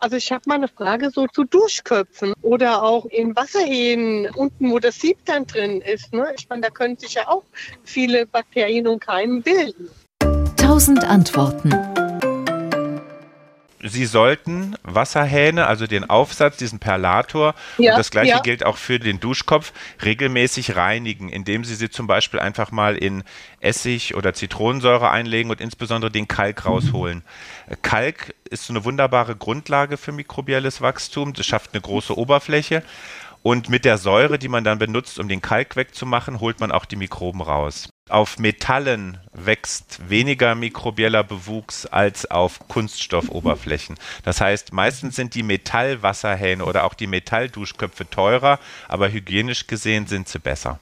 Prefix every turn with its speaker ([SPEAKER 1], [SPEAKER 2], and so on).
[SPEAKER 1] Also ich habe mal eine Frage so zu Duschköpfen oder auch in Wasserhähnen unten, wo das Sieb dann drin ist. Ne? Ich meine, da können sich ja auch viele Bakterien und Keime bilden.
[SPEAKER 2] Tausend Antworten.
[SPEAKER 3] Sie sollten Wasserhähne, also den Aufsatz, diesen Perlator,
[SPEAKER 1] Ja,
[SPEAKER 3] und das gleiche
[SPEAKER 1] ja.
[SPEAKER 3] gilt auch für den Duschkopf, regelmäßig reinigen, indem Sie sie zum Beispiel einfach mal in Essig oder Zitronensäure einlegen und insbesondere den Kalk rausholen. Kalk ist so eine wunderbare Grundlage für mikrobielles Wachstum. Das schafft eine große Oberfläche. Und mit der Säure, die man dann benutzt, um den Kalk wegzumachen, holt man auch die Mikroben raus. Auf Metallen wächst weniger mikrobieller Bewuchs als auf Kunststoffoberflächen. Das heißt, meistens sind die Metallwasserhähne oder auch die Metallduschköpfe teurer, aber hygienisch gesehen sind sie besser.